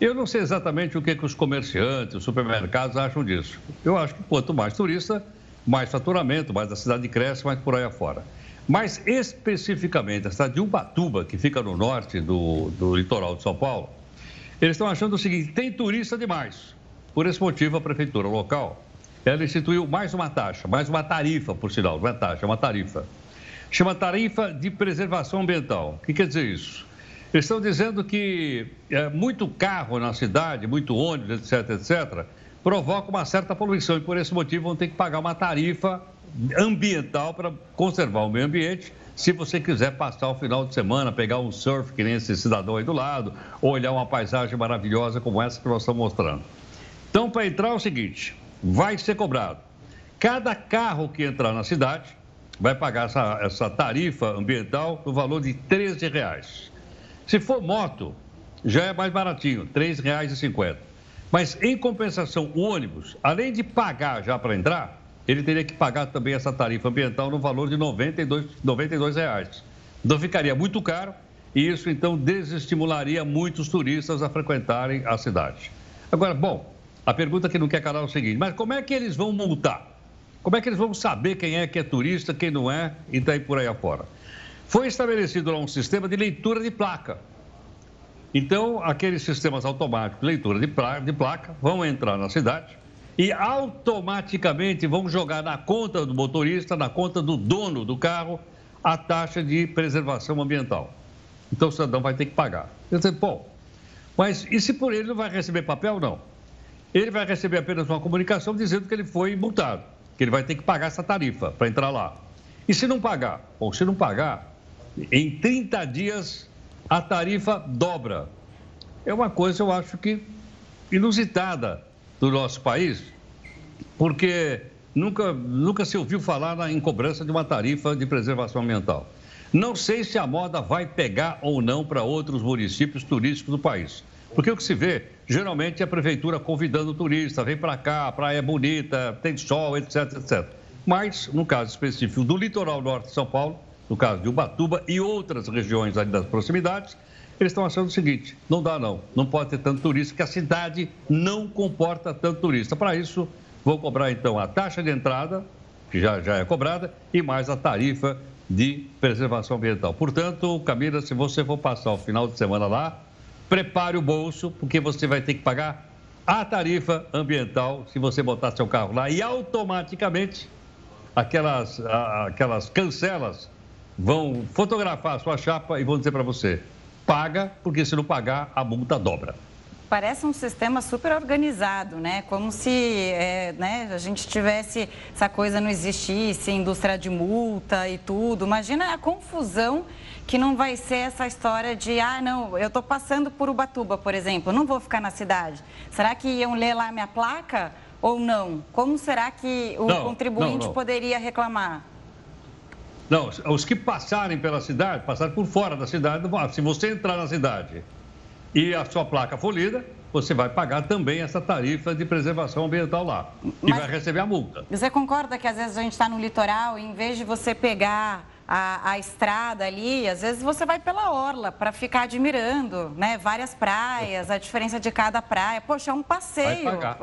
Eu não sei exatamente o que, que os comerciantes, os supermercados acham disso. Eu acho que quanto mais turista, mais faturamento, mais a cidade cresce, mais por aí afora. Mas especificamente a cidade de Ubatuba, que fica no norte do, do litoral de São Paulo, eles estão achando o seguinte: tem turista demais. Por esse motivo, a prefeitura local ela instituiu mais uma taxa, mais uma tarifa, por sinal, não é taxa, é uma tarifa. Chama tarifa de preservação ambiental. O que quer dizer isso? Eles estão dizendo que é, muito carro na cidade, muito ônibus, etc., etc., provoca uma certa poluição e por esse motivo vão ter que pagar uma tarifa ambiental para conservar o meio ambiente. Se você quiser passar o final de semana, pegar um surf, que nem esse cidadão aí do lado, ou olhar uma paisagem maravilhosa como essa que nós estamos mostrando. Então, para entrar é o seguinte: vai ser cobrado. Cada carro que entrar na cidade vai pagar essa, essa tarifa ambiental no valor de 13 reais. Se for moto, já é mais baratinho, R$ 3,50. Mas, em compensação, o ônibus, além de pagar já para entrar, ele teria que pagar também essa tarifa ambiental no valor de R$ 92, 92 reais. Então, ficaria muito caro e isso, então, desestimularia muitos turistas a frequentarem a cidade. Agora, bom, A pergunta que não quer calar é o seguinte: mas como é que eles vão multar? Como é que eles vão saber quem é que é turista, quem não é e daí por aí afora? Foi estabelecido lá um sistema de leitura de placa. Então, aqueles sistemas automáticos de leitura de placa, de placa vão entrar na cidade e automaticamente vão jogar na conta do motorista, na conta do dono do carro, a taxa de preservação ambiental. Então, o cidadão vai ter que pagar. Eu disse, bom, mas e se por ele não vai receber papel? Não. Ele vai receber apenas uma comunicação dizendo que ele foi multado, que ele vai ter que pagar essa tarifa para entrar lá. E se não pagar? Ou se não pagar, em 30 dias a tarifa dobra. É uma coisa, eu acho que inusitada do nosso país, porque nunca, nunca se ouviu falar em cobrança de uma tarifa de preservação ambiental. Não sei se a moda vai pegar ou não para outros municípios turísticos do país. Porque o que se vê, geralmente, é a prefeitura convidando o turista, vem para cá, a praia é bonita, tem sol, etc, etc. Mas, no caso específico do litoral norte de São Paulo, no caso de Ubatuba e outras regiões ali das proximidades, eles estão achando o seguinte: não dá não, não pode ter tanto turista, porque a cidade não comporta tanto turista. Para isso, vou cobrar então a taxa de entrada, que já, já é cobrada, e mais a tarifa de preservação ambiental. Portanto, Camila, se você for passar o final de semana lá, prepare o bolso, porque você vai ter que pagar a tarifa ambiental se você botar seu carro lá e automaticamente aquelas, aquelas cancelas vão fotografar a sua chapa e vão dizer para você: paga, porque se não pagar, a multa dobra. Parece um sistema super organizado, né? Como se é, né, a gente tivesse essa coisa não existisse, indústria de multa e tudo. Imagina a confusão que não vai ser essa história de, ah, não, eu estou passando por Ubatuba, por exemplo, não vou ficar na cidade. Será que iam ler lá minha placa ou não? Como será que o não, contribuinte não, não. poderia reclamar? Não, os que passarem pela cidade, passarem por fora da cidade, se você entrar na cidade e a sua placa for lida, você vai pagar também essa tarifa de preservação ambiental lá. E vai receber a multa. Você concorda que às vezes a gente está no litoral e em vez de você pegar a, a, estrada ali, às vezes você vai pela orla para ficar admirando, né? Várias praias, a diferença de cada praia. Poxa, é um passeio. Vai pagar.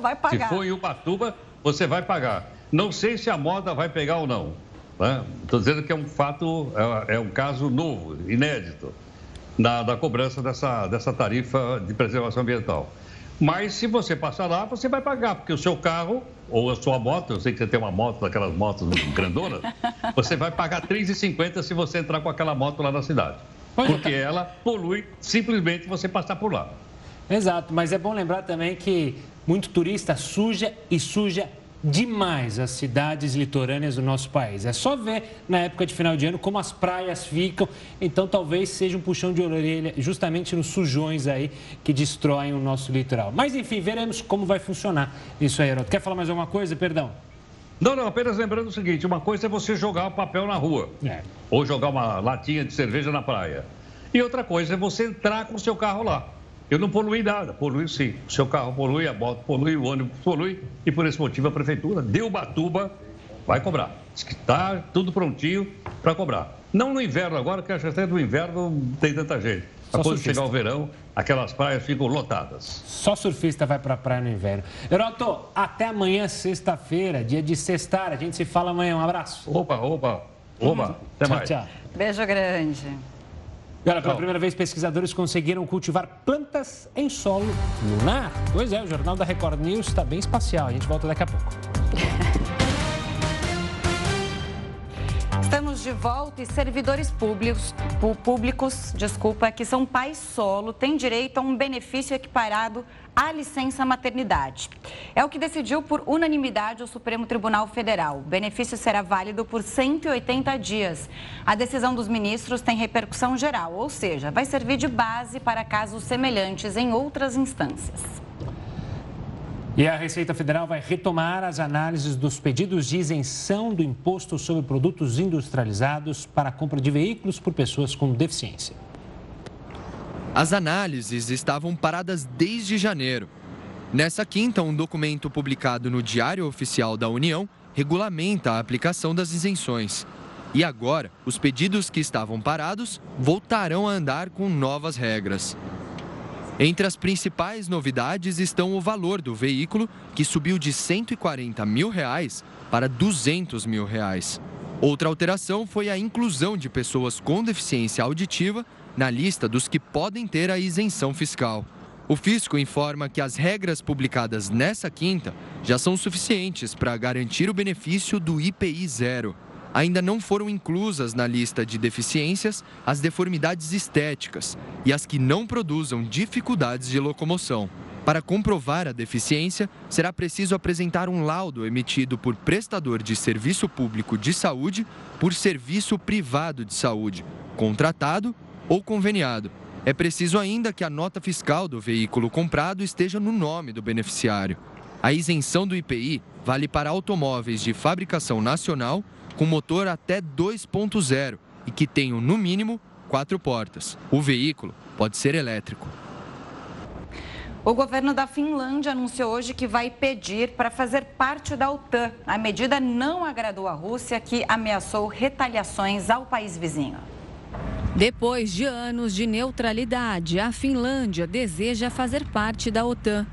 vai pagar. Se for em Ubatuba, você vai pagar. Não sei se a moda vai pegar ou não. Estou né? dizendo que é um fato, é, é um caso novo, inédito, da, da cobrança dessa, dessa tarifa de preservação ambiental. Mas se você passar lá, você vai pagar, porque o seu carro ou a sua moto, eu sei que você tem uma moto, daquelas motos grandonas, você vai pagar R$ 3,50 se você entrar com aquela moto lá na cidade. Porque ela polui simplesmente você passar por lá. Exato, mas é bom lembrar também que muito turista suja e suja demais as cidades litorâneas do nosso país. É só ver na época de final de ano como as praias ficam. Então, talvez seja um puxão de orelha justamente nos sujões aí que destroem o nosso litoral. Mas, enfim, veremos como vai funcionar isso aí, Heroto. Quer falar mais alguma coisa? Perdão. Não, não, apenas lembrando o seguinte: uma coisa é você jogar o papel na rua, é. ou jogar uma latinha de cerveja na praia. E outra coisa é você entrar com o seu carro lá. Eu não poluí nada, polui sim. O seu carro polui, a moto polui, o ônibus polui. E por esse motivo a prefeitura deu Batuba, vai cobrar. Diz que está tudo prontinho para cobrar. Não no inverno agora, que acho que até no inverno não tem tanta gente. Depois de chegar o verão, aquelas praias ficam lotadas. Só surfista vai para a praia no inverno. Heroto, até amanhã, sexta-feira, dia de sextar. A gente se fala amanhã. Um abraço. Opa, opa, opa. Até tchau, mais. Tchau. Beijo grande. E olha, pela primeira vez, pesquisadores conseguiram cultivar plantas em solo lunar. Pois é, o Jornal da Record News está bem espacial. A gente volta daqui a pouco. Estamos de volta e servidores públicos, públicos, desculpa, que são pais solo, têm direito a um benefício equiparado à licença maternidade. É o que decidiu por unanimidade o Supremo Tribunal Federal. O benefício será válido por 180 dias. A decisão dos ministros tem repercussão geral, ou seja, vai servir de base para casos semelhantes em outras instâncias. E a Receita Federal vai retomar as análises dos pedidos de isenção do imposto sobre produtos industrializados para a compra de veículos por pessoas com deficiência. As análises estavam paradas desde janeiro. Nessa quinta, um documento publicado no Diário Oficial da União regulamenta a aplicação das isenções. E agora, os pedidos que estavam parados voltarão a andar com novas regras. Entre as principais novidades estão o valor do veículo, que subiu de 140 mil reais para 200 mil reais. Outra alteração foi a inclusão de pessoas com deficiência auditiva na lista dos que podem ter a isenção fiscal. O fisco informa que as regras publicadas nessa quinta já são suficientes para garantir o benefício do IPI zero. Ainda não foram inclusas na lista de deficiências as deformidades estéticas e as que não produzam dificuldades de locomoção. Para comprovar a deficiência, será preciso apresentar um laudo emitido por prestador de serviço público de saúde por serviço privado de saúde, contratado ou conveniado. É preciso ainda que a nota fiscal do veículo comprado esteja no nome do beneficiário. A isenção do IPI vale para automóveis de fabricação nacional com motor até 2.0 e que tenham, no mínimo, quatro portas. O veículo pode ser elétrico. O governo da Finlândia anunciou hoje que vai pedir para fazer parte da OTAN. A medida não agradou a Rússia, que ameaçou retaliações ao país vizinho. Depois de anos de neutralidade, a Finlândia deseja fazer parte da OTAN.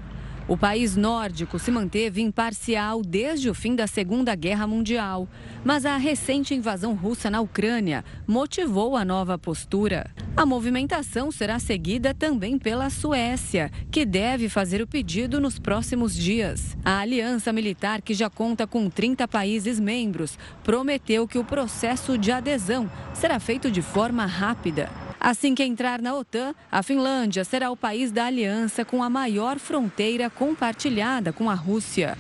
O país nórdico se manteve imparcial desde o fim da Segunda Guerra Mundial, mas a recente invasão russa na Ucrânia motivou a nova postura. A movimentação será seguida também pela Suécia, que deve fazer o pedido nos próximos dias. A aliança militar, que já conta com 30 países membros, prometeu que o processo de adesão será feito de forma rápida. Assim que entrar na OTAN, a Finlândia será o país da aliança com a maior fronteira compartilhada com a Rússia.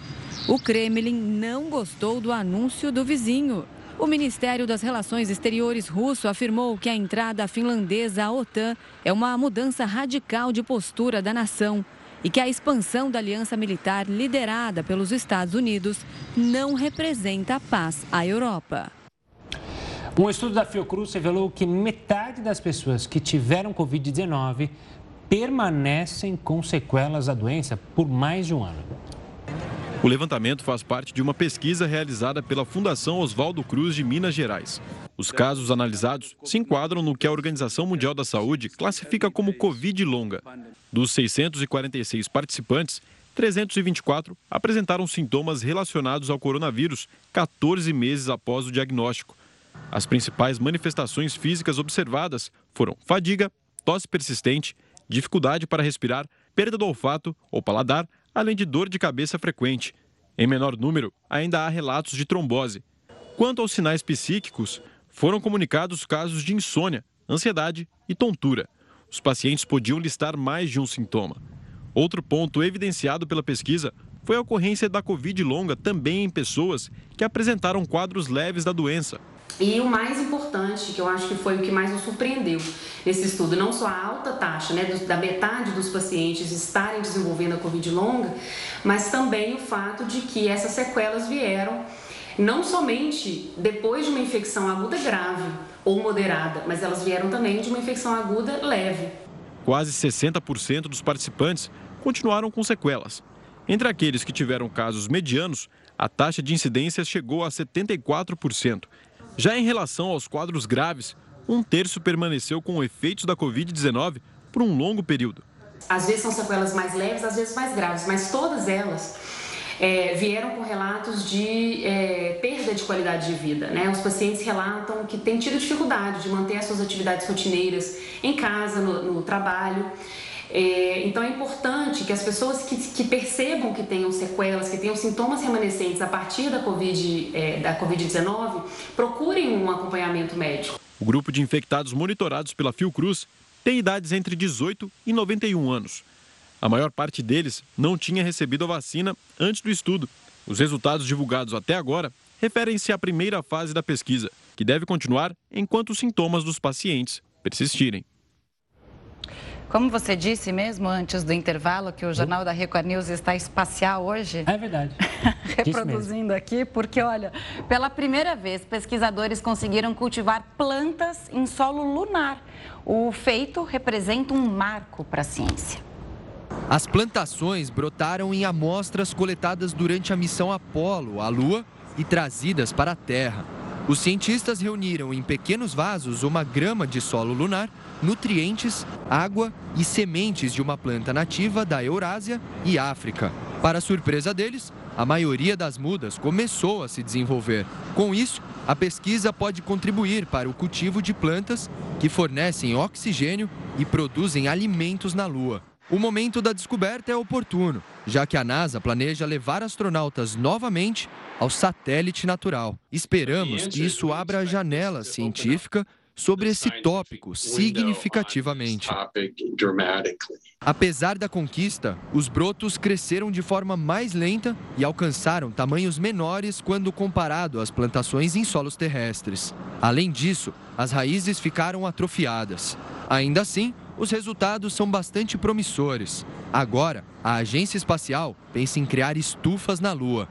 O Kremlin não gostou do anúncio do vizinho. O Ministério das Relações Exteriores russo afirmou que a entrada finlandesa à OTAN é uma mudança radical de postura da nação e que a expansão da aliança militar liderada pelos Estados Unidos não representa paz à Europa. Um estudo da Fiocruz revelou que metade das pessoas que tiveram Covid-19 permanecem com sequelas da doença por mais de um ano. O levantamento faz parte de uma pesquisa realizada pela Fundação Oswaldo Cruz de Minas Gerais. Os casos analisados se enquadram no que a Organização Mundial da Saúde classifica como Covid longa. Dos 646 participantes, 324 apresentaram sintomas relacionados ao coronavírus 14 meses após o diagnóstico. As principais manifestações físicas observadas foram fadiga, tosse persistente, dificuldade para respirar, perda do olfato ou paladar, além de dor de cabeça frequente. Em menor número, ainda há relatos de trombose. Quanto aos sinais psíquicos, foram comunicados casos de insônia, ansiedade e tontura. Os pacientes podiam listar mais de um sintoma. Outro ponto evidenciado pela pesquisa foi a ocorrência da Covid longa também em pessoas que apresentaram quadros leves da doença, e o mais importante, que eu acho que foi o que mais nos surpreendeu nesse estudo, não só a alta taxa né, da metade dos pacientes estarem desenvolvendo a Covid longa, mas também o fato de que essas sequelas vieram não somente depois de uma infecção aguda grave ou moderada, mas elas vieram também de uma infecção aguda leve. Quase 60% dos participantes continuaram com sequelas. Entre aqueles que tiveram casos medianos, a taxa de incidência chegou a 74%. Já em relação aos quadros graves, um terço permaneceu com efeitos da Covid-19 por um longo período. Às vezes são sequelas mais leves, às vezes mais graves, mas todas elas é, vieram com relatos de é, perda de qualidade de vida. Né? Os pacientes relatam que têm tido dificuldade de manter as suas atividades rotineiras em casa, no, no trabalho. É, então é importante que as pessoas que, que, percebam que tenham sequelas, que tenham sintomas remanescentes a partir da Covid-19, é, da COVID procurem um acompanhamento médico. O grupo de infectados monitorados pela Fiocruz tem idades entre 18 e 91 anos. A maior parte deles não tinha recebido a vacina antes do estudo. Os resultados divulgados até agora referem-se à primeira fase da pesquisa, que deve continuar enquanto os sintomas dos pacientes persistirem. Como você disse mesmo antes do intervalo, que o Jornal da Record News está espacial hoje. É verdade. reproduzindo aqui, porque olha, pela primeira vez, pesquisadores conseguiram cultivar plantas em solo lunar. O feito representa um marco para a ciência. As plantações brotaram em amostras coletadas durante a missão Apolo à Lua e trazidas para a Terra. Os cientistas reuniram em pequenos vasos uma grama de solo lunar, nutrientes, água e sementes de uma planta nativa da Eurásia e África. Para surpresa deles, a maioria das mudas começou a se desenvolver. Com isso, a pesquisa pode contribuir para o cultivo de plantas que fornecem oxigênio e produzem alimentos na Lua. O momento da descoberta é oportuno, já que a NASA planeja levar astronautas novamente ao satélite natural. Esperamos que isso abra a janela científica sobre esse tópico significativamente. Apesar da conquista, os brotos cresceram de forma mais lenta e alcançaram tamanhos menores quando comparado às plantações em solos terrestres. Além disso, as raízes ficaram atrofiadas. Ainda assim, os resultados são bastante promissores. Agora, a agência espacial pensa em criar estufas na Lua.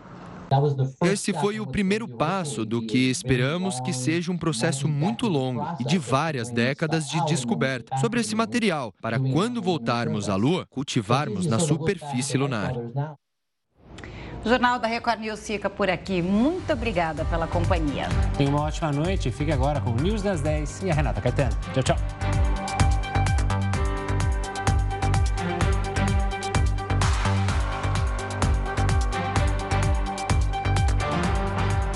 Esse foi o primeiro passo do que esperamos que seja um processo muito longo e de várias décadas de descoberta sobre esse material, para quando voltarmos à Lua, cultivarmos na superfície lunar. O Jornal da Record News fica por aqui. Muito obrigada pela companhia. Tenha uma ótima noite. Fique agora com o News das 10 e a Renata Caetano. Tchau, tchau.